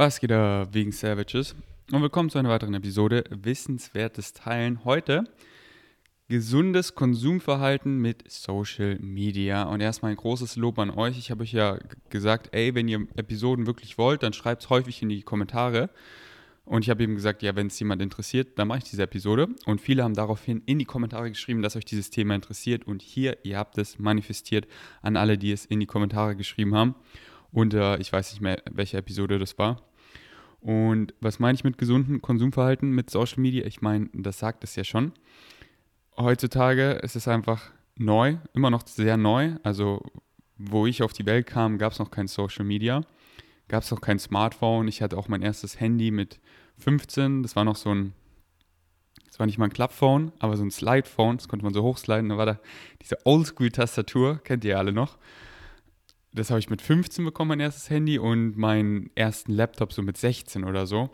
Was geht da wegen Savages? Und willkommen zu einer weiteren Episode Wissenswertes Teilen. Heute gesundes Konsumverhalten mit Social Media. Und erstmal ein großes Lob an euch. Ich habe euch ja gesagt, ey, wenn ihr Episoden wirklich wollt, dann schreibt es häufig in die Kommentare. Und ich habe eben gesagt, ja, wenn es jemand interessiert, dann mache ich diese Episode. Und viele haben daraufhin in die Kommentare geschrieben, dass euch dieses Thema interessiert. Und hier, ihr habt es manifestiert an alle, die es in die Kommentare geschrieben haben. Und äh, ich weiß nicht mehr, welche Episode das war. Und was meine ich mit gesundem Konsumverhalten mit Social Media? Ich meine, das sagt es ja schon. Heutzutage ist es einfach neu, immer noch sehr neu. Also, wo ich auf die Welt kam, gab es noch kein Social Media, gab es noch kein Smartphone. Ich hatte auch mein erstes Handy mit 15. Das war noch so ein, das war nicht mal ein Klappphone, aber so ein Slidephone. Das konnte man so hochsliden. Da war da diese Oldschool-Tastatur, kennt ihr alle noch das habe ich mit 15 bekommen, mein erstes Handy und meinen ersten Laptop so mit 16 oder so.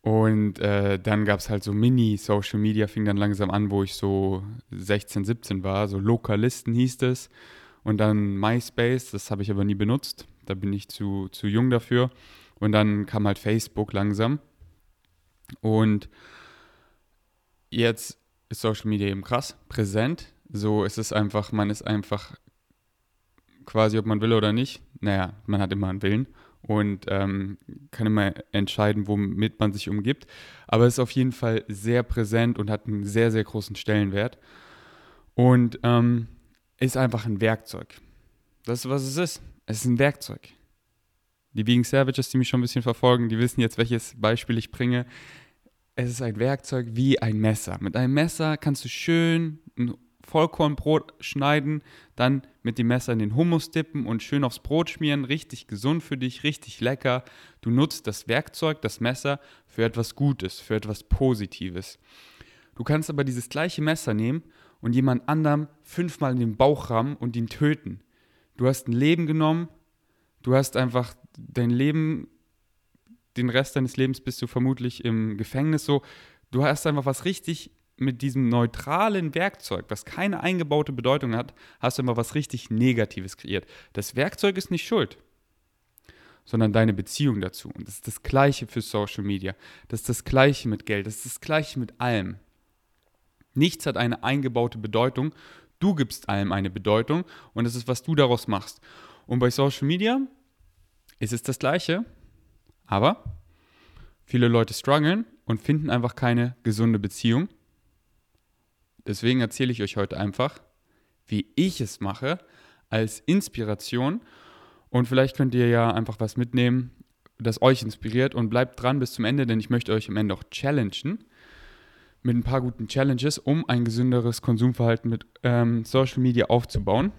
Und äh, dann gab es halt so Mini-Social Media, fing dann langsam an, wo ich so 16, 17 war. So Lokalisten hieß es. Und dann MySpace, das habe ich aber nie benutzt. Da bin ich zu, zu jung dafür. Und dann kam halt Facebook langsam. Und jetzt ist Social Media eben krass, präsent. So ist es einfach, man ist einfach quasi, ob man will oder nicht. Naja, man hat immer einen Willen und ähm, kann immer entscheiden, womit man sich umgibt. Aber es ist auf jeden Fall sehr präsent und hat einen sehr, sehr großen Stellenwert. Und ähm, ist einfach ein Werkzeug. Das ist, was es ist. Es ist ein Werkzeug. Die Vegan Savages, die mich schon ein bisschen verfolgen, die wissen jetzt, welches Beispiel ich bringe. Es ist ein Werkzeug wie ein Messer. Mit einem Messer kannst du schön ein Vollkornbrot schneiden, dann mit dem Messer in den Hummus dippen und schön aufs Brot schmieren. Richtig gesund für dich, richtig lecker. Du nutzt das Werkzeug, das Messer, für etwas Gutes, für etwas Positives. Du kannst aber dieses gleiche Messer nehmen und jemand anderem fünfmal in den Bauch rammen und ihn töten. Du hast ein Leben genommen, du hast einfach dein Leben, den Rest deines Lebens bist du vermutlich im Gefängnis so. Du hast einfach was richtig mit diesem neutralen Werkzeug, was keine eingebaute Bedeutung hat, hast du immer was richtig Negatives kreiert. Das Werkzeug ist nicht schuld, sondern deine Beziehung dazu. Und das ist das Gleiche für Social Media. Das ist das Gleiche mit Geld. Das ist das Gleiche mit allem. Nichts hat eine eingebaute Bedeutung. Du gibst allem eine Bedeutung und das ist, was du daraus machst. Und bei Social Media ist es das Gleiche, aber viele Leute strugglen und finden einfach keine gesunde Beziehung Deswegen erzähle ich euch heute einfach, wie ich es mache, als Inspiration. Und vielleicht könnt ihr ja einfach was mitnehmen, das euch inspiriert. Und bleibt dran bis zum Ende, denn ich möchte euch am Ende auch challengen mit ein paar guten Challenges, um ein gesünderes Konsumverhalten mit ähm, Social Media aufzubauen.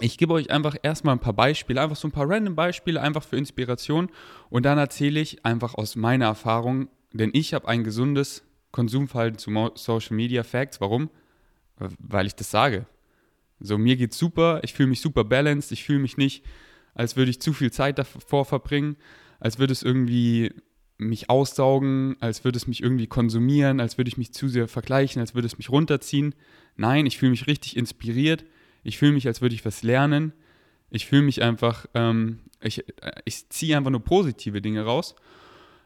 Ich gebe euch einfach erstmal ein paar Beispiele, einfach so ein paar random Beispiele, einfach für Inspiration. Und dann erzähle ich einfach aus meiner Erfahrung, denn ich habe ein gesundes Konsumverhalten zu Social Media Facts. Warum? Weil ich das sage. So, mir geht's super, ich fühle mich super balanced, ich fühle mich nicht, als würde ich zu viel Zeit davor verbringen, als würde es irgendwie mich aussaugen, als würde es mich irgendwie konsumieren, als würde ich mich zu sehr vergleichen, als würde es mich runterziehen. Nein, ich fühle mich richtig inspiriert, ich fühle mich, als würde ich was lernen, ich fühle mich einfach, ähm, ich, ich ziehe einfach nur positive Dinge raus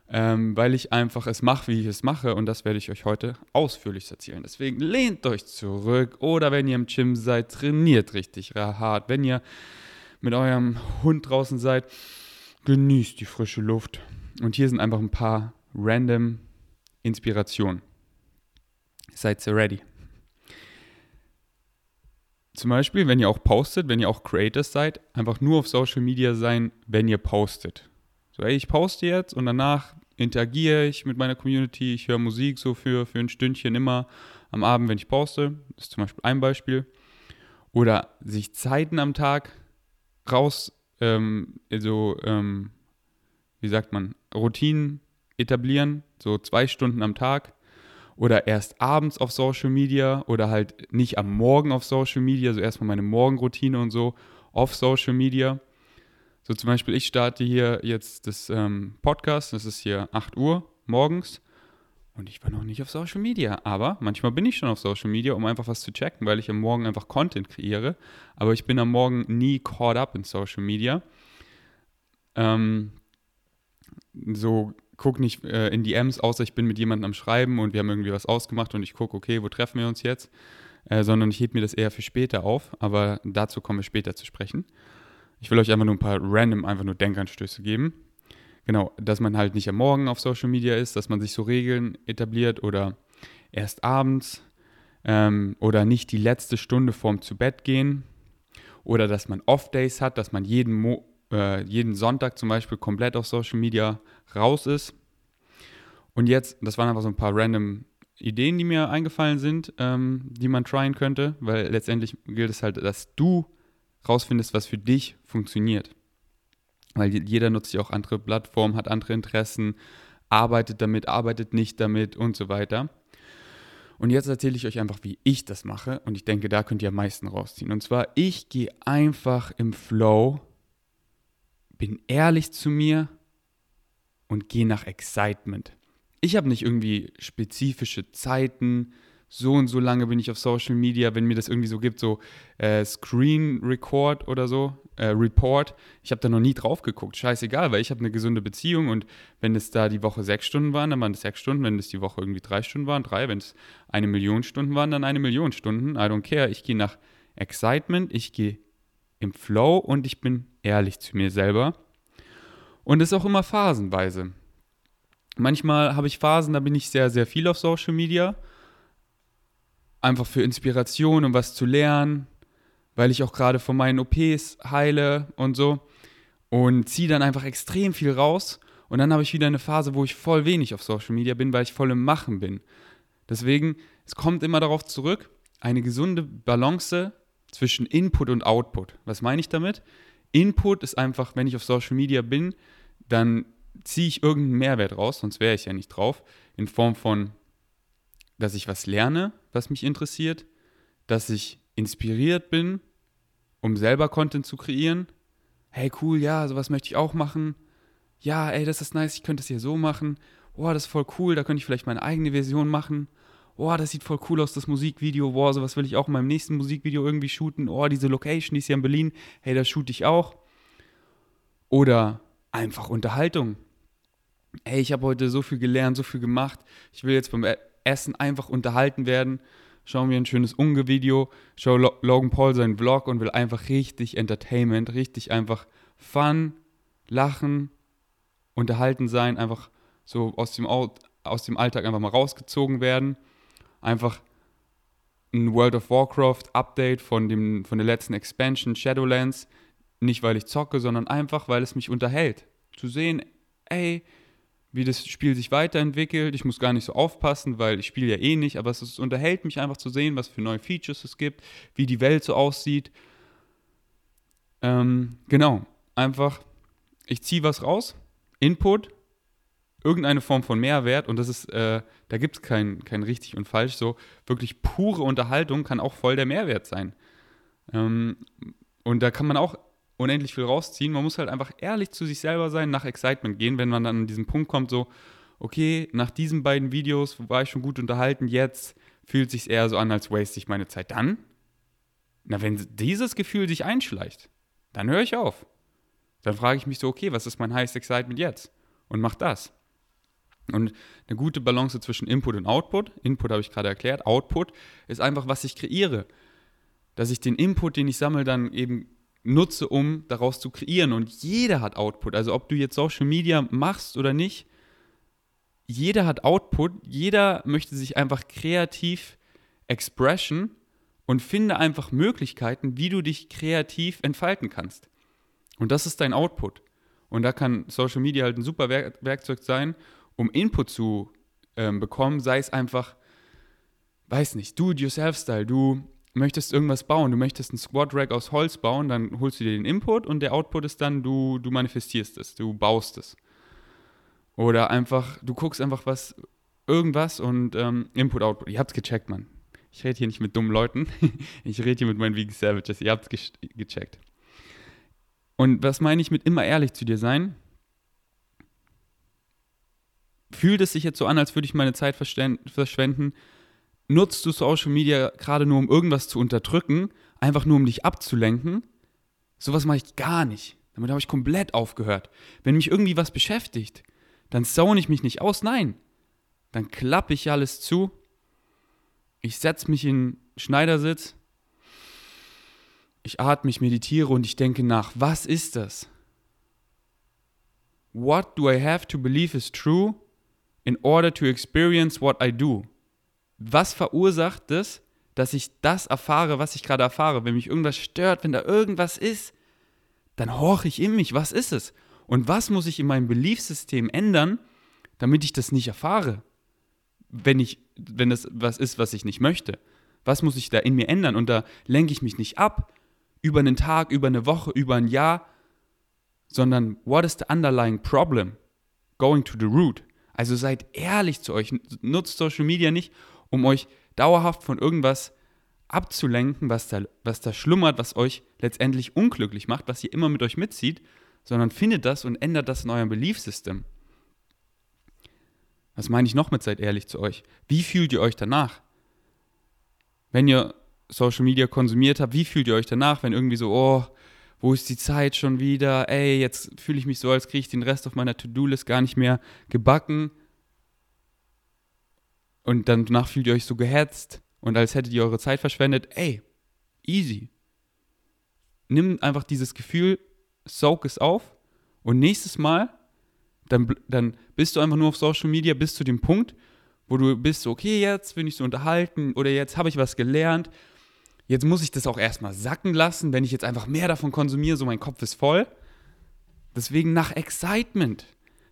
ähm, weil ich einfach es mache, wie ich es mache und das werde ich euch heute ausführlich erzählen. Deswegen lehnt euch zurück oder wenn ihr im Gym seid, trainiert richtig hart. Wenn ihr mit eurem Hund draußen seid, genießt die frische Luft. Und hier sind einfach ein paar random Inspirationen. Seid ihr ready? Zum Beispiel, wenn ihr auch postet, wenn ihr auch Creators seid, einfach nur auf Social Media sein, wenn ihr postet. So, ey, ich poste jetzt und danach interagiere ich mit meiner Community, ich höre Musik so für, für ein Stündchen immer am Abend, wenn ich poste. Das ist zum Beispiel ein Beispiel. Oder sich Zeiten am Tag raus, ähm, so, ähm, wie sagt man, Routinen etablieren, so zwei Stunden am Tag. Oder erst abends auf Social Media oder halt nicht am Morgen auf Social Media, so erstmal meine Morgenroutine und so auf Social Media. So zum Beispiel, ich starte hier jetzt das ähm, Podcast, das ist hier 8 Uhr morgens und ich war noch nicht auf Social Media. Aber manchmal bin ich schon auf Social Media, um einfach was zu checken, weil ich am Morgen einfach Content kreiere. Aber ich bin am Morgen nie caught up in Social Media. Ähm, so guck nicht äh, in DMs, außer ich bin mit jemandem am Schreiben und wir haben irgendwie was ausgemacht und ich gucke, okay, wo treffen wir uns jetzt? Äh, sondern ich hebe mir das eher für später auf, aber dazu kommen wir später zu sprechen. Ich will euch einfach nur ein paar random, einfach nur Denkanstöße geben. Genau, dass man halt nicht am Morgen auf Social Media ist, dass man sich so Regeln etabliert oder erst abends ähm, oder nicht die letzte Stunde vorm zu Bett gehen oder dass man Off-Days hat, dass man jeden, Mo äh, jeden Sonntag zum Beispiel komplett auf Social Media raus ist. Und jetzt, das waren einfach so ein paar random Ideen, die mir eingefallen sind, ähm, die man tryen könnte, weil letztendlich gilt es halt, dass du rausfindest, was für dich funktioniert. Weil jeder nutzt ja auch andere Plattformen, hat andere Interessen, arbeitet damit, arbeitet nicht damit und so weiter. Und jetzt erzähle ich euch einfach, wie ich das mache. Und ich denke, da könnt ihr am meisten rausziehen. Und zwar, ich gehe einfach im Flow, bin ehrlich zu mir und gehe nach Excitement. Ich habe nicht irgendwie spezifische Zeiten, so und so lange bin ich auf Social Media, wenn mir das irgendwie so gibt, so äh, Screen Record oder so, äh, Report. Ich habe da noch nie drauf geguckt. Scheißegal, weil ich habe eine gesunde Beziehung und wenn es da die Woche sechs Stunden waren, dann waren es sechs Stunden. Wenn es die Woche irgendwie drei Stunden waren, drei. Wenn es eine Million Stunden waren, dann eine Million Stunden. I don't care. Ich gehe nach Excitement, ich gehe im Flow und ich bin ehrlich zu mir selber. Und es ist auch immer phasenweise. Manchmal habe ich Phasen, da bin ich sehr, sehr viel auf Social Media einfach für Inspiration und was zu lernen, weil ich auch gerade von meinen OPs heile und so und ziehe dann einfach extrem viel raus und dann habe ich wieder eine Phase, wo ich voll wenig auf Social Media bin, weil ich voll im Machen bin. Deswegen, es kommt immer darauf zurück, eine gesunde Balance zwischen Input und Output. Was meine ich damit? Input ist einfach, wenn ich auf Social Media bin, dann ziehe ich irgendeinen Mehrwert raus, sonst wäre ich ja nicht drauf, in Form von dass ich was lerne, was mich interessiert, dass ich inspiriert bin, um selber Content zu kreieren. Hey, cool, ja, sowas möchte ich auch machen. Ja, ey, das ist nice, ich könnte es hier so machen. Oh, das ist voll cool, da könnte ich vielleicht meine eigene Version machen. Oh, das sieht voll cool aus, das Musikvideo. Boah, sowas will ich auch in meinem nächsten Musikvideo irgendwie shooten. Oh, diese Location, die ist hier in Berlin. Hey, das shoot ich auch. Oder einfach Unterhaltung. Ey, ich habe heute so viel gelernt, so viel gemacht. Ich will jetzt beim Essen einfach unterhalten werden. Schauen wir ein schönes Unge-Video, schau Logan Paul seinen Vlog und will einfach richtig Entertainment, richtig einfach Fun, Lachen, unterhalten sein, einfach so aus dem, aus dem Alltag einfach mal rausgezogen werden. Einfach ein World of Warcraft Update von, dem, von der letzten Expansion Shadowlands. Nicht weil ich zocke, sondern einfach weil es mich unterhält. Zu sehen, ey, wie das Spiel sich weiterentwickelt. Ich muss gar nicht so aufpassen, weil ich spiele ja eh nicht, aber es, es unterhält mich einfach zu sehen, was für neue Features es gibt, wie die Welt so aussieht. Ähm, genau, einfach, ich ziehe was raus, Input, irgendeine Form von Mehrwert und das ist, äh, da gibt es kein, kein richtig und falsch, so wirklich pure Unterhaltung kann auch voll der Mehrwert sein. Ähm, und da kann man auch unendlich viel rausziehen. Man muss halt einfach ehrlich zu sich selber sein, nach Excitement gehen, wenn man dann an diesen Punkt kommt, so, okay, nach diesen beiden Videos war ich schon gut unterhalten, jetzt fühlt sich eher so an, als waste ich meine Zeit. Dann, na, wenn dieses Gefühl sich einschleicht, dann höre ich auf. Dann frage ich mich so, okay, was ist mein highest excitement jetzt? Und mach das. Und eine gute Balance zwischen Input und Output. Input habe ich gerade erklärt. Output ist einfach, was ich kreiere. Dass ich den Input, den ich sammle, dann eben nutze, um daraus zu kreieren. Und jeder hat Output. Also ob du jetzt Social Media machst oder nicht, jeder hat Output. Jeder möchte sich einfach kreativ expressen und finde einfach Möglichkeiten, wie du dich kreativ entfalten kannst. Und das ist dein Output. Und da kann Social Media halt ein super Werkzeug sein, um Input zu ähm, bekommen, sei es einfach, weiß nicht, Do-it-yourself-Style. Du möchtest irgendwas bauen, du möchtest einen Squad Rack aus Holz bauen, dann holst du dir den Input und der Output ist dann, du, du manifestierst es, du baust es. Oder einfach, du guckst einfach was, irgendwas und ähm, Input, Output. Ihr habt's gecheckt, Mann. Ich rede hier nicht mit dummen Leuten. ich rede hier mit meinen Vegan Savages. Ihr habt's ge gecheckt. Und was meine ich mit immer ehrlich zu dir sein? Fühlt es sich jetzt so an, als würde ich meine Zeit verschwenden? Nutzt du Social Media gerade nur, um irgendwas zu unterdrücken, einfach nur, um dich abzulenken? Sowas mache ich gar nicht. Damit habe ich komplett aufgehört. Wenn mich irgendwie was beschäftigt, dann zone ich mich nicht aus. Nein, dann klappe ich alles zu. Ich setze mich in Schneidersitz. Ich atme, ich meditiere und ich denke nach, was ist das? What do I have to believe is true in order to experience what I do? Was verursacht es, dass ich das erfahre, was ich gerade erfahre? Wenn mich irgendwas stört, wenn da irgendwas ist, dann horche ich in mich, was ist es? Und was muss ich in meinem Beliefsystem ändern, damit ich das nicht erfahre? Wenn ich, wenn das was ist, was ich nicht möchte. Was muss ich da in mir ändern? Und da lenke ich mich nicht ab über einen Tag, über eine Woche, über ein Jahr, sondern what is the underlying problem? Going to the root. Also seid ehrlich zu euch. Nutzt Social Media nicht, um euch dauerhaft von irgendwas abzulenken, was da, was da schlummert, was euch letztendlich unglücklich macht, was ihr immer mit euch mitzieht, sondern findet das und ändert das in eurem Beliefsystem. Was meine ich noch mit seid ehrlich zu euch? Wie fühlt ihr euch danach? Wenn ihr Social Media konsumiert habt, wie fühlt ihr euch danach, wenn irgendwie so, oh, wo ist die Zeit schon wieder? Ey, jetzt fühle ich mich so, als kriege ich den Rest auf meiner To-Do-List gar nicht mehr gebacken. Und dann danach fühlt ihr euch so gehetzt und als hättet ihr eure Zeit verschwendet. Ey, easy. Nimm einfach dieses Gefühl, soak es auf und nächstes Mal, dann, dann bist du einfach nur auf Social Media bis zu dem Punkt, wo du bist, okay, jetzt bin ich so unterhalten oder jetzt habe ich was gelernt. Jetzt muss ich das auch erstmal sacken lassen, wenn ich jetzt einfach mehr davon konsumiere, so mein Kopf ist voll. Deswegen nach Excitement.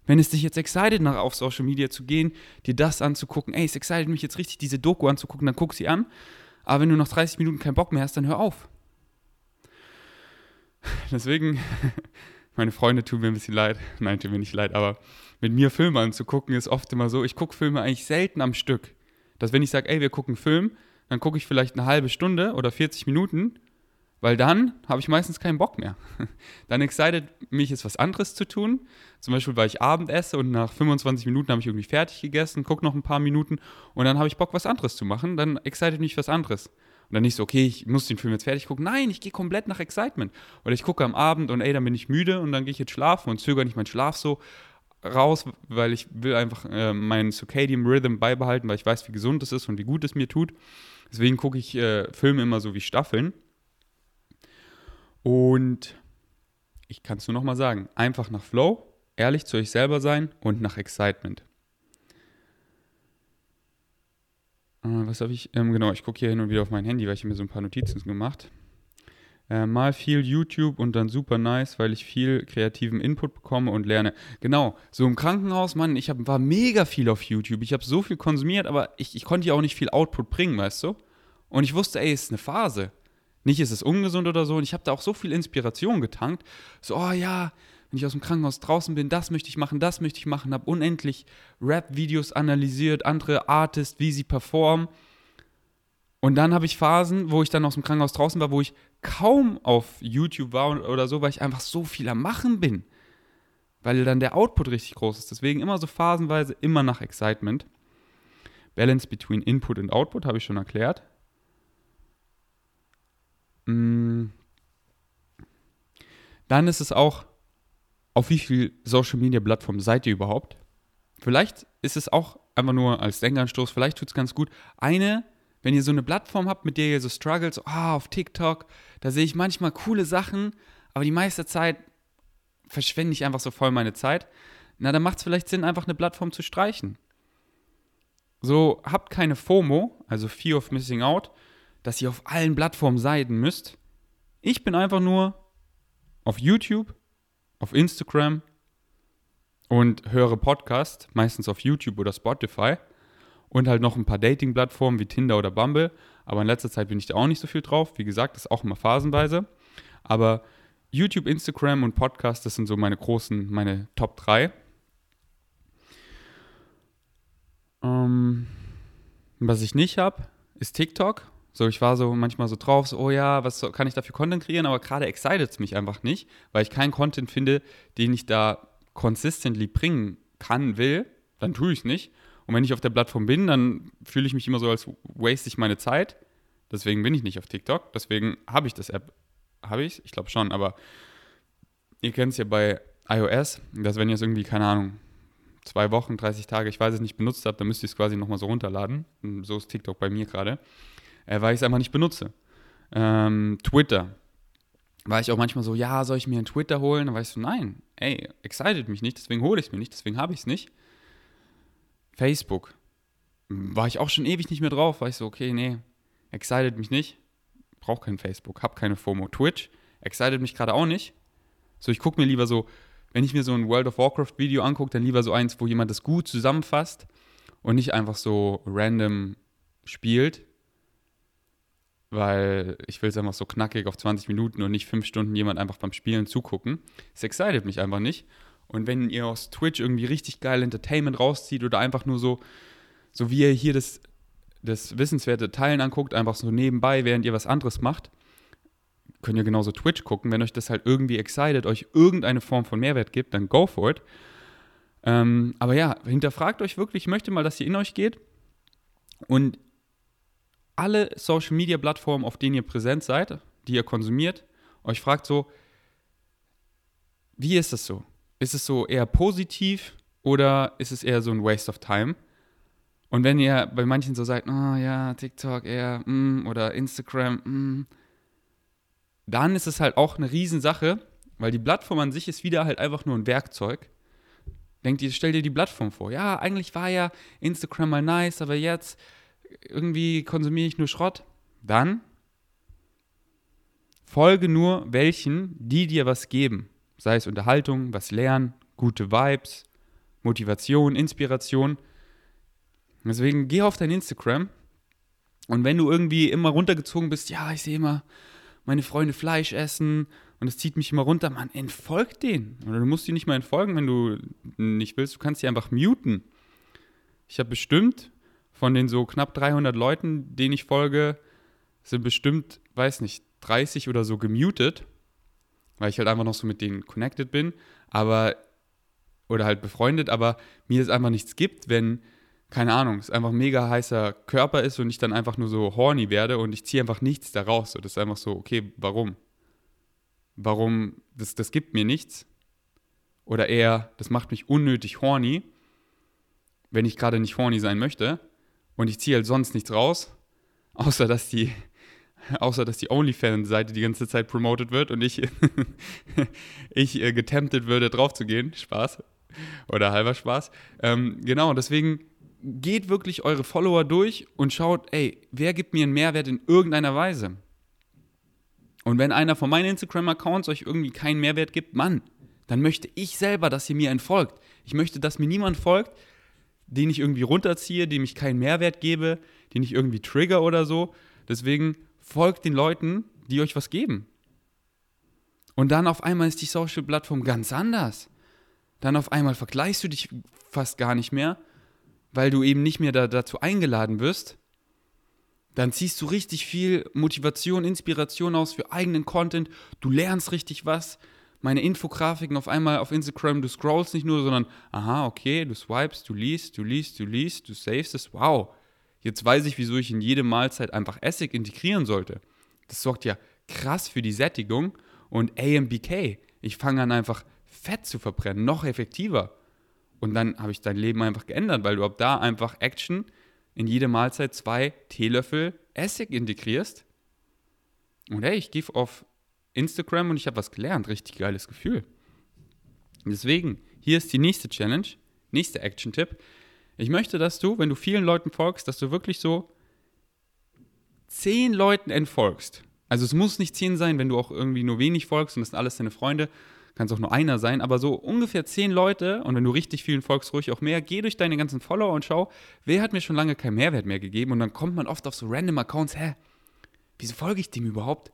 Wenn es dich jetzt excited, nach auf Social Media zu gehen, dir das anzugucken, ey, es excited mich jetzt richtig, diese Doku anzugucken, dann guck sie an. Aber wenn du nach 30 Minuten keinen Bock mehr hast, dann hör auf. Deswegen, meine Freunde tun mir ein bisschen leid. Nein, tun mir nicht leid, aber mit mir Filme anzugucken ist oft immer so, ich gucke Filme eigentlich selten am Stück. Dass wenn ich sage, ey, wir gucken Film, dann gucke ich vielleicht eine halbe Stunde oder 40 Minuten weil dann habe ich meistens keinen Bock mehr. Dann excited mich ist was anderes zu tun. Zum Beispiel, weil ich Abend esse und nach 25 Minuten habe ich irgendwie fertig gegessen, gucke noch ein paar Minuten und dann habe ich Bock, was anderes zu machen. Dann excited mich was anderes. Und dann nicht so, okay, ich muss den Film jetzt fertig gucken. Nein, ich gehe komplett nach Excitement. Oder ich gucke am Abend und ey, dann bin ich müde und dann gehe ich jetzt schlafen und zögere nicht meinen Schlaf so raus, weil ich will einfach äh, meinen Circadian Rhythm beibehalten, weil ich weiß, wie gesund es ist und wie gut es mir tut. Deswegen gucke ich äh, Filme immer so wie Staffeln. Und ich kann es nur nochmal sagen, einfach nach Flow, ehrlich zu euch selber sein und nach Excitement. Äh, was habe ich? Ähm, genau, ich gucke hier hin und wieder auf mein Handy, weil ich mir so ein paar Notizen gemacht. Äh, mal viel YouTube und dann super nice, weil ich viel kreativen Input bekomme und lerne. Genau, so im Krankenhaus, Mann, ich hab, war mega viel auf YouTube. Ich habe so viel konsumiert, aber ich, ich konnte ja auch nicht viel Output bringen, weißt du? Und ich wusste, ey, es ist eine Phase. Nicht ist es ungesund oder so. Und ich habe da auch so viel Inspiration getankt. So, oh ja, wenn ich aus dem Krankenhaus draußen bin, das möchte ich machen, das möchte ich machen. Habe unendlich Rap-Videos analysiert, andere Artists, wie sie performen. Und dann habe ich Phasen, wo ich dann aus dem Krankenhaus draußen war, wo ich kaum auf YouTube war oder so, weil ich einfach so viel am Machen bin. Weil dann der Output richtig groß ist. Deswegen immer so phasenweise, immer nach Excitement. Balance between Input und Output habe ich schon erklärt. Mm. Dann ist es auch, auf wie viel Social Media Plattformen seid ihr überhaupt? Vielleicht ist es auch einfach nur als Denkanstoß, vielleicht tut es ganz gut. Eine, wenn ihr so eine Plattform habt, mit der ihr so struggles, ah, auf TikTok, da sehe ich manchmal coole Sachen, aber die meiste Zeit verschwende ich einfach so voll meine Zeit. Na, dann macht es vielleicht Sinn, einfach eine Plattform zu streichen. So, habt keine FOMO, also Fear of Missing Out, dass ihr auf allen Plattformen sein müsst. Ich bin einfach nur auf YouTube, auf Instagram und höre Podcasts, meistens auf YouTube oder Spotify. Und halt noch ein paar Dating-Plattformen wie Tinder oder Bumble. Aber in letzter Zeit bin ich da auch nicht so viel drauf. Wie gesagt, das ist auch immer phasenweise. Aber YouTube, Instagram und Podcast, das sind so meine großen, meine Top 3. Ähm, was ich nicht habe, ist TikTok. So, ich war so manchmal so drauf, so, oh ja, was kann ich da für Content kreieren? Aber gerade excited es mich einfach nicht, weil ich keinen Content finde, den ich da consistently bringen kann, will, dann tue ich es nicht. Und wenn ich auf der Plattform bin, dann fühle ich mich immer so, als waste ich meine Zeit. Deswegen bin ich nicht auf TikTok. Deswegen habe ich das App. Habe ich? Ich glaube schon, aber ihr kennt es ja bei iOS, dass wenn ihr es irgendwie, keine Ahnung, zwei Wochen, 30 Tage, ich weiß es nicht, benutzt habe, dann müsste ich es quasi nochmal so runterladen. So ist TikTok bei mir gerade, äh, weil ich es einfach nicht benutze. Ähm, Twitter. War ich auch manchmal so, ja, soll ich mir einen Twitter holen? Dann war ich so, nein, ey, excited mich nicht, deswegen hole ich es mir nicht, deswegen habe ich es nicht. Facebook. War ich auch schon ewig nicht mehr drauf, war ich so, okay, nee, excited mich nicht, brauche kein Facebook, hab keine FOMO. Twitch, excited mich gerade auch nicht. So, ich gucke mir lieber so, wenn ich mir so ein World of Warcraft Video angucke, dann lieber so eins, wo jemand das gut zusammenfasst und nicht einfach so random spielt, weil ich will es einfach so knackig auf 20 Minuten und nicht fünf Stunden jemand einfach beim Spielen zugucken. Es excited mich einfach nicht. Und wenn ihr aus Twitch irgendwie richtig geil Entertainment rauszieht oder einfach nur so, so wie ihr hier das, das wissenswerte Teilen anguckt, einfach so nebenbei, während ihr was anderes macht, könnt ihr genauso Twitch gucken. Wenn euch das halt irgendwie excited, euch irgendeine Form von Mehrwert gibt, dann go for it. Ähm, aber ja, hinterfragt euch wirklich, ich möchte mal, dass ihr in euch geht und alle Social Media Plattformen, auf denen ihr präsent seid, die ihr konsumiert, euch fragt so, wie ist das so? Ist es so eher positiv oder ist es eher so ein Waste of Time? Und wenn ihr bei manchen so seid, oh ja, TikTok eher, mm, oder Instagram, mm, dann ist es halt auch eine Riesensache, weil die Plattform an sich ist wieder halt einfach nur ein Werkzeug. Denkt ihr, stell dir die Plattform vor. Ja, eigentlich war ja Instagram mal nice, aber jetzt irgendwie konsumiere ich nur Schrott. Dann folge nur welchen, die dir was geben sei es Unterhaltung, was lernen, gute Vibes, Motivation, Inspiration. Deswegen geh auf dein Instagram und wenn du irgendwie immer runtergezogen bist, ja, ich sehe immer meine Freunde Fleisch essen und es zieht mich immer runter, man, entfolg denen. Oder du musst die nicht mal entfolgen, wenn du nicht willst, du kannst sie einfach muten. Ich habe bestimmt von den so knapp 300 Leuten, denen ich folge, sind bestimmt, weiß nicht, 30 oder so gemutet weil ich halt einfach noch so mit denen connected bin, aber oder halt befreundet, aber mir es einfach nichts gibt, wenn, keine Ahnung, es einfach ein mega heißer Körper ist und ich dann einfach nur so horny werde und ich ziehe einfach nichts daraus. So, das ist einfach so, okay, warum? Warum, das, das gibt mir nichts. Oder eher, das macht mich unnötig horny, wenn ich gerade nicht horny sein möchte. Und ich ziehe halt sonst nichts raus, außer dass die außer dass die OnlyFans-Seite die ganze Zeit promoted wird und ich, ich äh, getemptet würde, drauf zu gehen. Spaß. Oder halber Spaß. Ähm, genau, deswegen geht wirklich eure Follower durch und schaut, ey, wer gibt mir einen Mehrwert in irgendeiner Weise? Und wenn einer von meinen Instagram-Accounts euch irgendwie keinen Mehrwert gibt, Mann, dann möchte ich selber, dass ihr mir entfolgt. Ich möchte, dass mir niemand folgt, den ich irgendwie runterziehe, dem ich keinen Mehrwert gebe, den ich irgendwie trigger oder so. Deswegen folgt den Leuten, die euch was geben. Und dann auf einmal ist die Social-Plattform ganz anders. Dann auf einmal vergleichst du dich fast gar nicht mehr, weil du eben nicht mehr da, dazu eingeladen wirst. Dann ziehst du richtig viel Motivation, Inspiration aus für eigenen Content. Du lernst richtig was. Meine Infografiken auf einmal auf Instagram, du scrollst nicht nur, sondern, aha, okay, du swipest, du liest, du liest, du liest, du savest es. Wow, Jetzt weiß ich, wieso ich in jede Mahlzeit einfach Essig integrieren sollte. Das sorgt ja krass für die Sättigung und AMBK. Ich fange an einfach Fett zu verbrennen, noch effektiver. Und dann habe ich dein Leben einfach geändert, weil du ab da einfach Action in jede Mahlzeit zwei Teelöffel Essig integrierst. Und hey, ich gehe auf Instagram und ich habe was gelernt. Richtig geiles Gefühl. Deswegen, hier ist die nächste Challenge, nächster Action-Tipp. Ich möchte, dass du, wenn du vielen Leuten folgst, dass du wirklich so zehn Leuten entfolgst. Also es muss nicht zehn sein, wenn du auch irgendwie nur wenig folgst und das sind alles deine Freunde, kann es auch nur einer sein, aber so ungefähr zehn Leute und wenn du richtig vielen folgst, ruhig auch mehr, geh durch deine ganzen Follower und schau, wer hat mir schon lange keinen Mehrwert mehr gegeben und dann kommt man oft auf so random Accounts, hä, wieso folge ich dem überhaupt?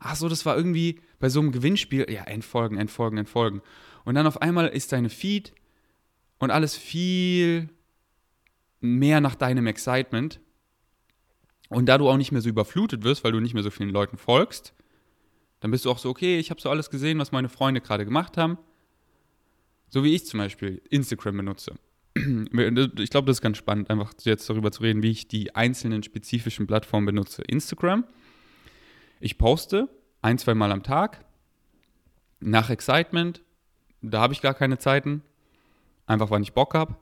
Ach so, das war irgendwie bei so einem Gewinnspiel, ja, entfolgen, entfolgen, entfolgen. Und dann auf einmal ist deine Feed und alles viel mehr nach deinem Excitement. Und da du auch nicht mehr so überflutet wirst, weil du nicht mehr so vielen Leuten folgst, dann bist du auch so, okay, ich habe so alles gesehen, was meine Freunde gerade gemacht haben. So wie ich zum Beispiel Instagram benutze. Ich glaube, das ist ganz spannend, einfach jetzt darüber zu reden, wie ich die einzelnen spezifischen Plattformen benutze. Instagram. Ich poste ein, zwei Mal am Tag. Nach Excitement. Da habe ich gar keine Zeiten. einfach wann ich Bock habe.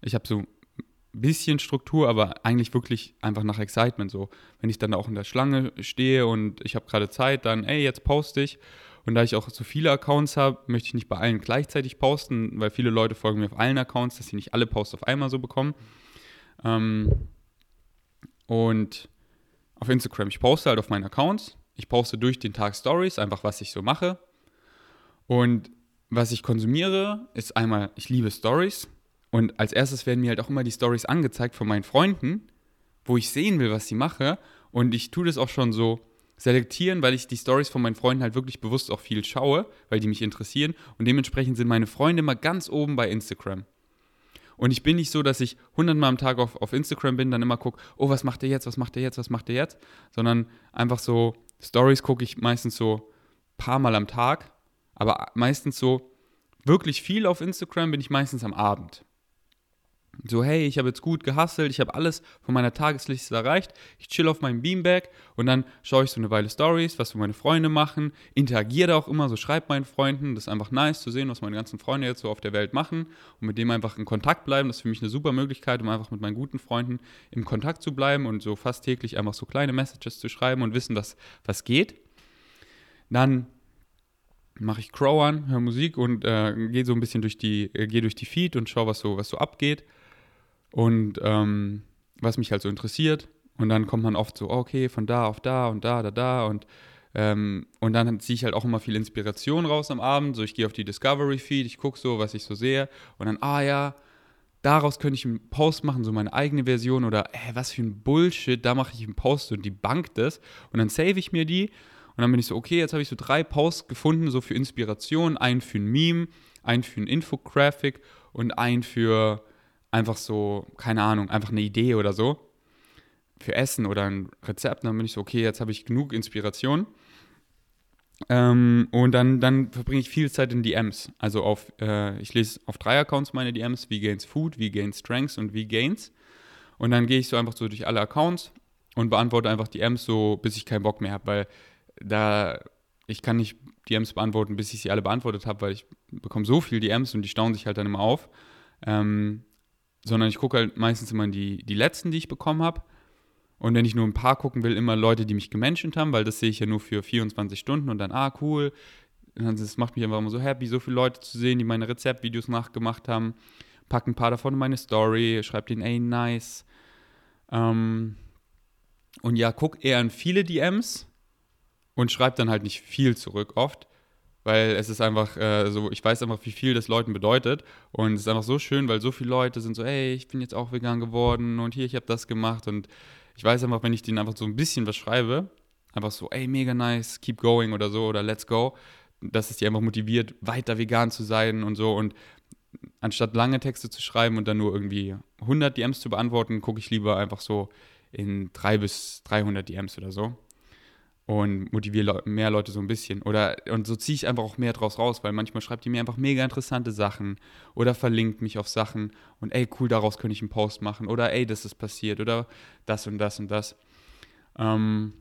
Ich habe so ein bisschen Struktur, aber eigentlich wirklich einfach nach Excitement so. Wenn ich dann auch in der Schlange stehe und ich habe gerade Zeit, dann, ey, jetzt poste ich. Und da ich auch so viele Accounts habe, möchte ich nicht bei allen gleichzeitig posten, weil viele Leute folgen mir auf allen Accounts, dass sie nicht alle Posts auf einmal so bekommen. Ähm, und auf Instagram, ich poste halt auf meinen Accounts. Ich poste durch den Tag Stories, einfach was ich so mache. Und was ich konsumiere, ist einmal, ich liebe Stories. Und als erstes werden mir halt auch immer die Stories angezeigt von meinen Freunden, wo ich sehen will, was sie mache. Und ich tue das auch schon so selektieren, weil ich die Stories von meinen Freunden halt wirklich bewusst auch viel schaue, weil die mich interessieren. Und dementsprechend sind meine Freunde immer ganz oben bei Instagram. Und ich bin nicht so, dass ich hundertmal am Tag auf, auf Instagram bin, dann immer gucke, oh, was macht der jetzt, was macht der jetzt, was macht der jetzt, sondern einfach so, Stories gucke ich meistens so paar Mal am Tag, aber meistens so wirklich viel auf Instagram bin ich meistens am Abend. So, hey, ich habe jetzt gut gehustelt, ich habe alles von meiner Tagesliste erreicht, ich chill auf meinem Beanbag und dann schaue ich so eine Weile Stories, was so meine Freunde machen, interagiere da auch immer, so schreibe meinen Freunden, das ist einfach nice zu sehen, was meine ganzen Freunde jetzt so auf der Welt machen und mit dem einfach in Kontakt bleiben, das ist für mich eine super Möglichkeit, um einfach mit meinen guten Freunden im Kontakt zu bleiben und so fast täglich einfach so kleine Messages zu schreiben und wissen, was, was geht. Dann mache ich Crow an, höre Musik und äh, gehe so ein bisschen durch die, äh, gehe durch die Feed und schaue, was so, was so abgeht und ähm, was mich halt so interessiert. Und dann kommt man oft so, okay, von da auf da und da, da, da. Und ähm, und dann ziehe ich halt auch immer viel Inspiration raus am Abend. So, ich gehe auf die Discovery Feed, ich gucke so, was ich so sehe. Und dann, ah ja, daraus könnte ich einen Post machen, so meine eigene Version. Oder, ey, was für ein Bullshit, da mache ich einen Post und die bankt das. Und dann save ich mir die. Und dann bin ich so, okay, jetzt habe ich so drei Posts gefunden, so für Inspiration, einen für ein Meme, einen für ein Infographic und einen für einfach so, keine Ahnung, einfach eine Idee oder so für Essen oder ein Rezept. Dann bin ich so, okay, jetzt habe ich genug Inspiration. Ähm, und dann, dann verbringe ich viel Zeit in DMs. Also auf, äh, ich lese auf drei Accounts meine DMs, V-Gains Food, V-Gains Strengths und V-Gains. Und dann gehe ich so einfach so durch alle Accounts und beantworte einfach DMs so, bis ich keinen Bock mehr habe, weil da, ich kann nicht DMs beantworten, bis ich sie alle beantwortet habe, weil ich bekomme so viel DMs und die stauen sich halt dann immer auf. Ähm, sondern ich gucke halt meistens immer die, die letzten, die ich bekommen habe. Und wenn ich nur ein paar gucken will, immer Leute, die mich gemenschent haben, weil das sehe ich ja nur für 24 Stunden und dann, ah, cool. Das macht mich einfach immer so happy, so viele Leute zu sehen, die meine Rezeptvideos nachgemacht haben. Pack ein paar davon in meine Story, schreib denen, ey, nice. Ähm, und ja, guck eher in viele DMs und schreib dann halt nicht viel zurück oft weil es ist einfach äh, so, ich weiß einfach, wie viel das Leuten bedeutet. Und es ist einfach so schön, weil so viele Leute sind so, ey, ich bin jetzt auch vegan geworden und hier, ich habe das gemacht. Und ich weiß einfach, wenn ich denen einfach so ein bisschen was schreibe, einfach so, ey, mega nice, keep going oder so oder let's go, dass es die einfach motiviert, weiter vegan zu sein und so. Und anstatt lange Texte zu schreiben und dann nur irgendwie 100 DMs zu beantworten, gucke ich lieber einfach so in 3 bis 300 DMs oder so und motiviere mehr Leute so ein bisschen. Oder und so ziehe ich einfach auch mehr draus raus, weil manchmal schreibt die mir einfach mega interessante Sachen oder verlinkt mich auf Sachen und ey, cool, daraus könnte ich einen Post machen oder ey, das ist passiert oder das und das und das. Ähm,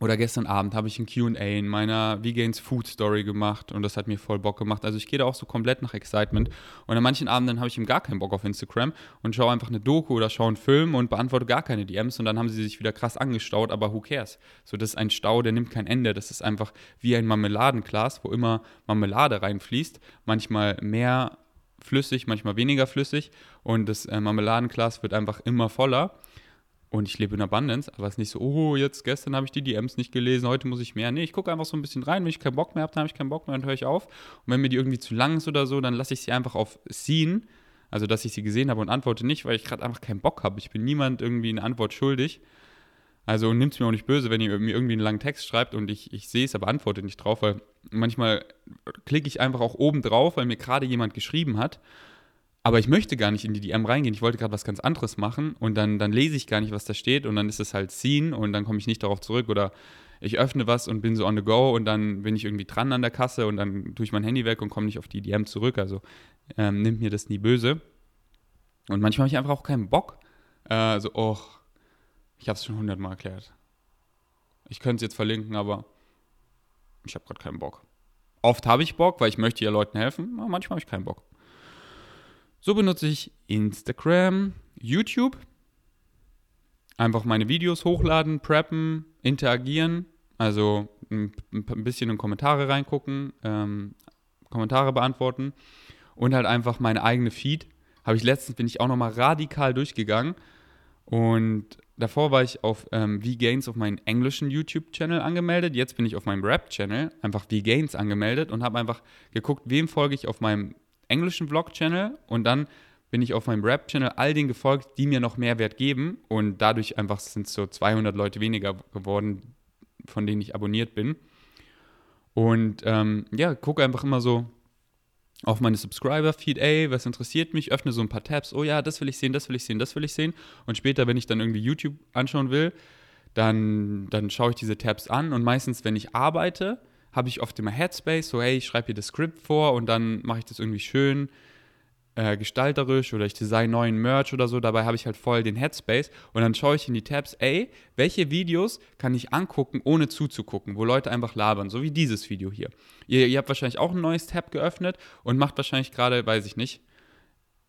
oder gestern Abend habe ich ein QA in meiner Vegans Food Story gemacht und das hat mir voll Bock gemacht. Also ich gehe da auch so komplett nach Excitement. Und an manchen Abenden habe ich eben gar keinen Bock auf Instagram und schaue einfach eine Doku oder schaue einen Film und beantworte gar keine DMs und dann haben sie sich wieder krass angestaut, aber who cares? So, das ist ein Stau, der nimmt kein Ende. Das ist einfach wie ein Marmeladenglas, wo immer Marmelade reinfließt. Manchmal mehr flüssig, manchmal weniger flüssig und das äh, Marmeladenglas wird einfach immer voller und ich lebe in Abundance, aber es ist nicht so, oh, jetzt gestern habe ich die DMs nicht gelesen, heute muss ich mehr. Nee, ich gucke einfach so ein bisschen rein, wenn ich keinen Bock mehr habe, dann habe ich keinen Bock mehr, dann höre ich auf. Und wenn mir die irgendwie zu lang ist oder so, dann lasse ich sie einfach auf Seen, also dass ich sie gesehen habe und antworte nicht, weil ich gerade einfach keinen Bock habe. Ich bin niemand irgendwie eine Antwort schuldig. Also nimmt es mir auch nicht böse, wenn ihr mir irgendwie einen langen Text schreibt und ich, ich sehe es, aber antworte nicht drauf, weil manchmal klicke ich einfach auch oben drauf, weil mir gerade jemand geschrieben hat aber ich möchte gar nicht in die DM reingehen. Ich wollte gerade was ganz anderes machen und dann, dann lese ich gar nicht, was da steht und dann ist es halt Scene und dann komme ich nicht darauf zurück oder ich öffne was und bin so on the go und dann bin ich irgendwie dran an der Kasse und dann tue ich mein Handy weg und komme nicht auf die DM zurück. Also ähm, nimmt mir das nie böse. Und manchmal habe ich einfach auch keinen Bock. Äh, so, oh, ich habe es schon hundertmal erklärt. Ich könnte es jetzt verlinken, aber ich habe gerade keinen Bock. Oft habe ich Bock, weil ich möchte ja Leuten helfen, aber manchmal habe ich keinen Bock. So benutze ich Instagram, YouTube. Einfach meine Videos hochladen, preppen, interagieren. Also ein, ein bisschen in Kommentare reingucken, ähm, Kommentare beantworten und halt einfach meine eigene Feed. Habe ich letztens, bin ich auch nochmal radikal durchgegangen und davor war ich auf ähm, V-Gains auf meinen englischen YouTube-Channel angemeldet. Jetzt bin ich auf meinem Rap-Channel einfach V-Gains angemeldet und habe einfach geguckt, wem folge ich auf meinem englischen Vlog-Channel und dann bin ich auf meinem Rap-Channel all denen gefolgt, die mir noch Mehrwert geben und dadurch einfach sind so 200 Leute weniger geworden, von denen ich abonniert bin. Und ähm, ja, gucke einfach immer so auf meine Subscriber-Feed, ey, was interessiert mich, öffne so ein paar Tabs, oh ja, das will ich sehen, das will ich sehen, das will ich sehen. Und später, wenn ich dann irgendwie YouTube anschauen will, dann, dann schaue ich diese Tabs an und meistens, wenn ich arbeite, habe ich oft immer Headspace, so hey, ich schreibe hier das Skript vor und dann mache ich das irgendwie schön äh, gestalterisch oder ich design neuen Merch oder so, dabei habe ich halt voll den Headspace und dann schaue ich in die Tabs, ey, welche Videos kann ich angucken, ohne zuzugucken, wo Leute einfach labern, so wie dieses Video hier. Ihr, ihr habt wahrscheinlich auch ein neues Tab geöffnet und macht wahrscheinlich gerade, weiß ich nicht,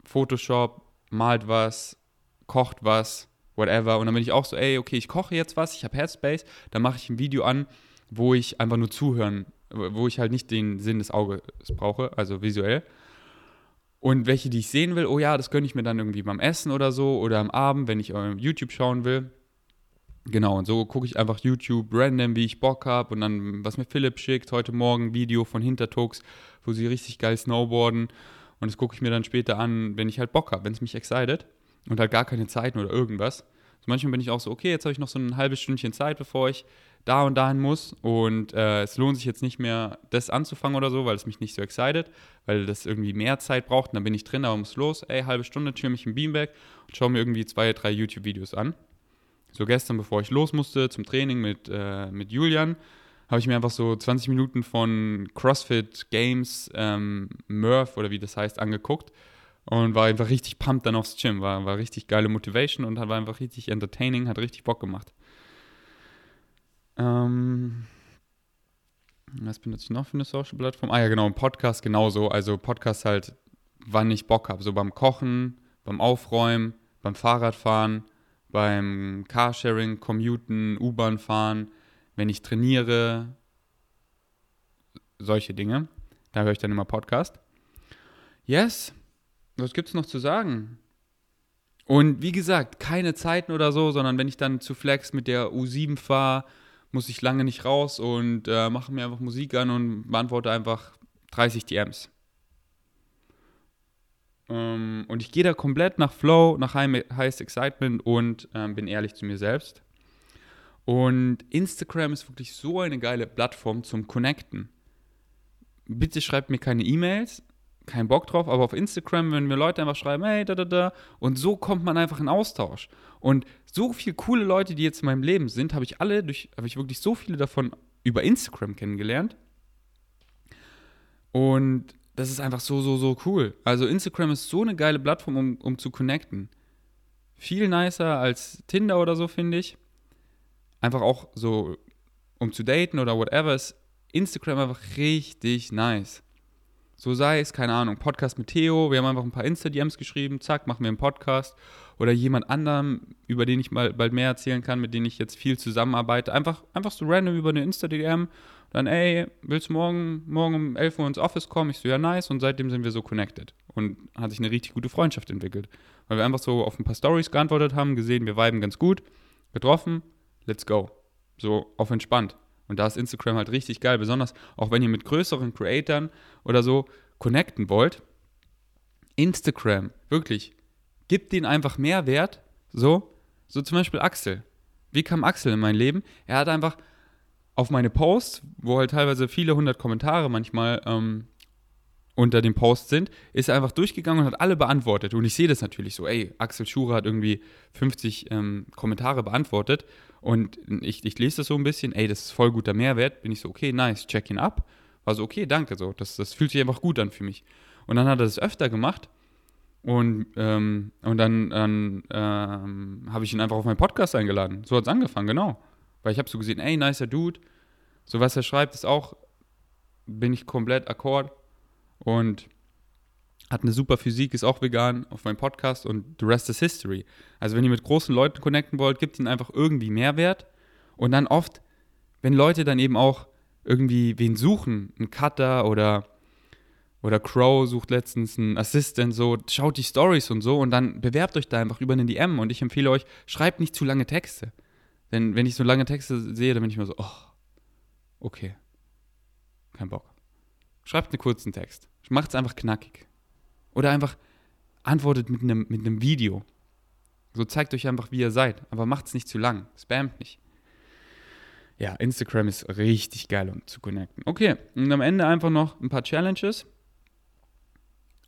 Photoshop, malt was, kocht was, whatever und dann bin ich auch so, ey, okay, ich koche jetzt was, ich habe Headspace, dann mache ich ein Video an, wo ich einfach nur zuhören, wo ich halt nicht den Sinn des Auges brauche, also visuell. Und welche, die ich sehen will, oh ja, das gönne ich mir dann irgendwie beim Essen oder so oder am Abend, wenn ich YouTube schauen will. Genau, und so gucke ich einfach YouTube random, wie ich Bock habe und dann, was mir Philipp schickt, heute Morgen Video von Hintertux, wo sie richtig geil snowboarden und das gucke ich mir dann später an, wenn ich halt Bock habe, wenn es mich excited und halt gar keine Zeiten oder irgendwas. So manchmal bin ich auch so, okay, jetzt habe ich noch so ein halbes Stündchen Zeit, bevor ich da und dahin muss und äh, es lohnt sich jetzt nicht mehr, das anzufangen oder so, weil es mich nicht so excited, weil das irgendwie mehr Zeit braucht und dann bin ich drin, aber muss los, ey, halbe Stunde, chill mich im Beanbag und schaue mir irgendwie zwei, drei YouTube-Videos an. So gestern, bevor ich los musste zum Training mit, äh, mit Julian, habe ich mir einfach so 20 Minuten von CrossFit Games ähm, Murph oder wie das heißt angeguckt und war einfach richtig pumped dann aufs Gym. War, war richtig geile Motivation und war einfach richtig entertaining, hat richtig Bock gemacht. Ähm, was benutze ich noch für eine Social-Plattform? Ah ja, genau, ein Podcast genauso. Also Podcast halt, wann ich Bock habe. So beim Kochen, beim Aufräumen, beim Fahrradfahren, beim Carsharing, Commuten, U-Bahn fahren, wenn ich trainiere, solche Dinge. Da höre ich dann immer Podcast. Yes, was gibt es noch zu sagen? Und wie gesagt, keine Zeiten oder so, sondern wenn ich dann zu Flex mit der U7 fahre, muss ich lange nicht raus und äh, mache mir einfach Musik an und beantworte einfach 30 DMs. Ähm, und ich gehe da komplett nach Flow, nach Highest Excitement und ähm, bin ehrlich zu mir selbst. Und Instagram ist wirklich so eine geile Plattform zum Connecten. Bitte schreibt mir keine E-Mails, keinen Bock drauf, aber auf Instagram, wenn mir Leute einfach schreiben, hey, da, da, da, und so kommt man einfach in Austausch. Und so viele coole Leute, die jetzt in meinem Leben sind, habe ich alle durch, habe ich wirklich so viele davon über Instagram kennengelernt. Und das ist einfach so, so, so cool. Also Instagram ist so eine geile Plattform, um, um zu connecten. Viel nicer als Tinder oder so, finde ich. Einfach auch so, um zu daten oder whatever, ist Instagram einfach richtig nice. So sei es, keine Ahnung, Podcast mit Theo, wir haben einfach ein paar Insta-DMs geschrieben, zack, machen wir einen Podcast. Oder jemand anderem, über den ich mal bald mehr erzählen kann, mit dem ich jetzt viel zusammenarbeite. Einfach, einfach so random über eine Insta-DM. Dann, ey, willst du morgen, morgen um 11 Uhr ins Office kommen? Ich so, ja, nice. Und seitdem sind wir so connected. Und hat sich eine richtig gute Freundschaft entwickelt. Weil wir einfach so auf ein paar Stories geantwortet haben, gesehen, wir viben ganz gut, getroffen, let's go. So auf entspannt. Und da ist Instagram halt richtig geil, besonders auch wenn ihr mit größeren Creatoren oder so connecten wollt. Instagram, wirklich, gibt denen einfach mehr Wert. So, so zum Beispiel Axel. Wie kam Axel in mein Leben? Er hat einfach auf meine Posts, wo halt teilweise viele hundert Kommentare manchmal ähm, unter dem Post sind, ist einfach durchgegangen und hat alle beantwortet. Und ich sehe das natürlich so, ey, Axel Schure hat irgendwie 50 ähm, Kommentare beantwortet und ich, ich lese das so ein bisschen, ey, das ist voll guter Mehrwert. Bin ich so, okay, nice, check ihn ab. War so, okay, danke, so, das, das fühlt sich einfach gut an für mich. Und dann hat er das öfter gemacht und, ähm, und dann, dann ähm, habe ich ihn einfach auf meinen Podcast eingeladen. So hat es angefangen, genau. Weil ich habe so gesehen, ey, nicer Dude. So was er schreibt, ist auch, bin ich komplett akkord. Und hat eine super Physik, ist auch vegan auf meinem Podcast und the rest is history. Also wenn ihr mit großen Leuten connecten wollt, gibt ihnen einfach irgendwie Mehrwert und dann oft, wenn Leute dann eben auch irgendwie wen suchen, einen Cutter oder oder Crow sucht letztens einen Assistant, so schaut die Stories und so und dann bewerbt euch da einfach über einen DM und ich empfehle euch, schreibt nicht zu lange Texte. Denn wenn ich so lange Texte sehe, dann bin ich immer so, oh, okay, kein Bock. Schreibt einen kurzen Text. Macht es einfach knackig. Oder einfach antwortet mit einem, mit einem Video. So zeigt euch einfach, wie ihr seid. Aber macht es nicht zu lang. Spamt nicht. Ja, Instagram ist richtig geil, um zu connecten. Okay, und am Ende einfach noch ein paar Challenges.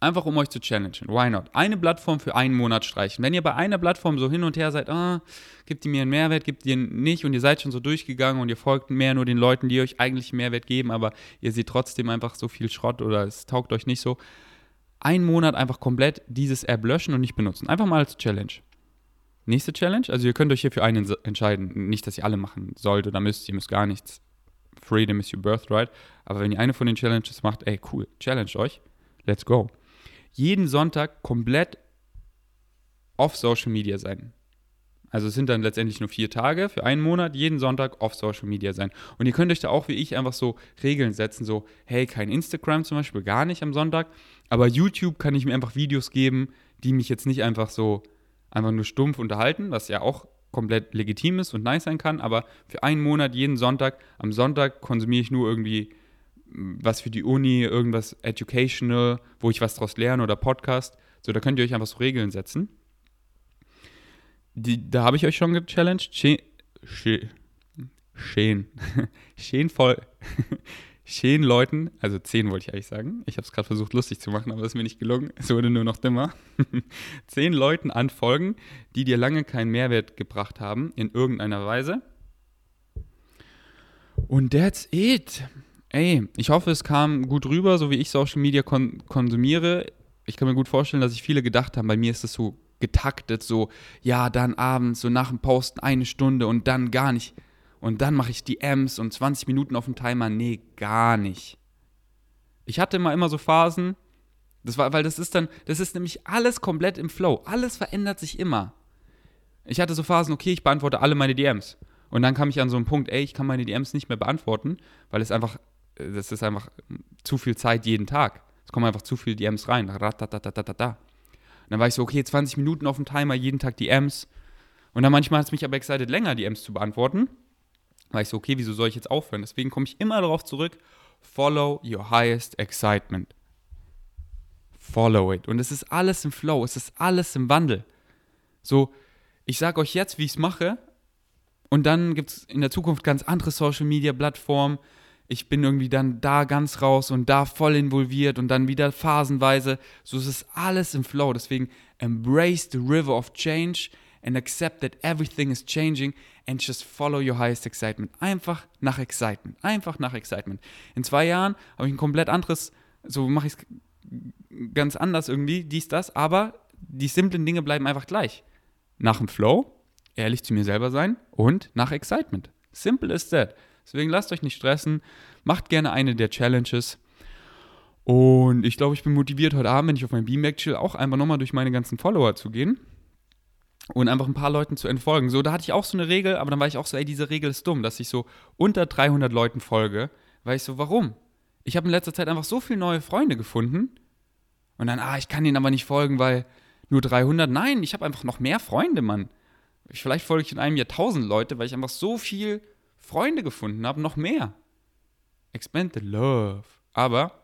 Einfach um euch zu challengen. Why not? Eine Plattform für einen Monat streichen. Wenn ihr bei einer Plattform so hin und her seid, ah, gibt die mir einen Mehrwert, gibt ihr nicht und ihr seid schon so durchgegangen und ihr folgt mehr nur den Leuten, die euch eigentlich Mehrwert geben, aber ihr seht trotzdem einfach so viel Schrott oder es taugt euch nicht so. Einen Monat einfach komplett dieses App löschen und nicht benutzen. Einfach mal als Challenge. Nächste Challenge, also ihr könnt euch hier für einen entscheiden. Nicht, dass ihr alle machen sollt oder müsst, ihr müsst gar nichts. Freedom is your birthright. Aber wenn ihr eine von den Challenges macht, ey, cool, challenge euch. Let's go jeden Sonntag komplett auf Social Media sein. Also es sind dann letztendlich nur vier Tage für einen Monat, jeden Sonntag auf Social Media sein. Und ihr könnt euch da auch wie ich einfach so Regeln setzen, so, hey, kein Instagram zum Beispiel, gar nicht am Sonntag, aber YouTube kann ich mir einfach Videos geben, die mich jetzt nicht einfach so einfach nur stumpf unterhalten, was ja auch komplett legitim ist und nice sein kann, aber für einen Monat, jeden Sonntag, am Sonntag konsumiere ich nur irgendwie was für die Uni, irgendwas educational, wo ich was draus lerne oder Podcast. So, da könnt ihr euch einfach so Regeln setzen. Die, da habe ich euch schon gechallenged. Schön, schön, schön voll, schön Leuten, also zehn wollte ich eigentlich sagen. Ich habe es gerade versucht lustig zu machen, aber es ist mir nicht gelungen. Es wurde nur noch dümmer. zehn Leuten anfolgen, die dir lange keinen Mehrwert gebracht haben, in irgendeiner Weise. Und that's it. Ey, ich hoffe, es kam gut rüber, so wie ich Social Media kon konsumiere. Ich kann mir gut vorstellen, dass sich viele gedacht haben, bei mir ist es so getaktet, so, ja, dann abends, so nach dem Posten eine Stunde und dann gar nicht. Und dann mache ich die M's und 20 Minuten auf dem Timer. Nee, gar nicht. Ich hatte mal immer so Phasen, das war, weil das ist dann, das ist nämlich alles komplett im Flow. Alles verändert sich immer. Ich hatte so Phasen, okay, ich beantworte alle meine DMs. Und dann kam ich an so einen Punkt, ey, ich kann meine DMs nicht mehr beantworten, weil es einfach das ist einfach zu viel Zeit jeden Tag. Es kommen einfach zu viele DMs rein. Und dann war ich so, okay, 20 Minuten auf dem Timer, jeden Tag DMs. Und dann manchmal hat es mich aber excited, länger DMs zu beantworten. War ich so, okay, wieso soll ich jetzt aufhören? Deswegen komme ich immer darauf zurück, follow your highest excitement. Follow it. Und es ist alles im Flow, es ist alles im Wandel. So, ich sage euch jetzt, wie ich es mache. Und dann gibt es in der Zukunft ganz andere Social-Media-Plattformen, ich bin irgendwie dann da ganz raus und da voll involviert und dann wieder phasenweise. So ist es alles im Flow. Deswegen embrace the river of change and accept that everything is changing and just follow your highest excitement. Einfach nach Excitement. Einfach nach Excitement. In zwei Jahren habe ich ein komplett anderes, so mache ich es ganz anders irgendwie, dies, das, aber die simplen Dinge bleiben einfach gleich. Nach dem Flow, ehrlich zu mir selber sein und nach Excitement. Simple is that. Deswegen lasst euch nicht stressen. Macht gerne eine der Challenges. Und ich glaube, ich bin motiviert heute Abend, wenn ich auf mein Beamback chill, auch einfach nochmal durch meine ganzen Follower zu gehen und einfach ein paar Leuten zu entfolgen. So, da hatte ich auch so eine Regel, aber dann war ich auch so, ey, diese Regel ist dumm, dass ich so unter 300 Leuten folge, weil ich so, warum? Ich habe in letzter Zeit einfach so viele neue Freunde gefunden und dann, ah, ich kann ihnen aber nicht folgen, weil nur 300. Nein, ich habe einfach noch mehr Freunde, Mann. Vielleicht folge ich in einem Jahr 1000 Leute, weil ich einfach so viel Freunde gefunden habe, noch mehr. Expand the love. Aber,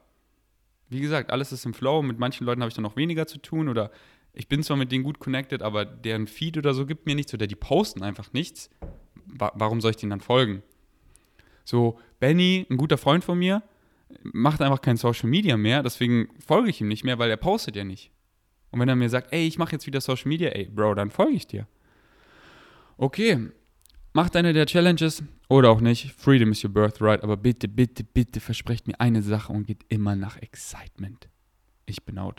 wie gesagt, alles ist im Flow. Mit manchen Leuten habe ich dann noch weniger zu tun oder ich bin zwar mit denen gut connected, aber deren Feed oder so gibt mir nichts oder die posten einfach nichts. Warum soll ich denen dann folgen? So, Benny, ein guter Freund von mir, macht einfach kein Social Media mehr, deswegen folge ich ihm nicht mehr, weil er postet ja nicht. Und wenn er mir sagt, ey, ich mache jetzt wieder Social Media, ey, Bro, dann folge ich dir. Okay, Macht eine der Challenges oder auch nicht. Freedom is your birthright. Aber bitte, bitte, bitte versprecht mir eine Sache und geht immer nach Excitement. Ich bin out.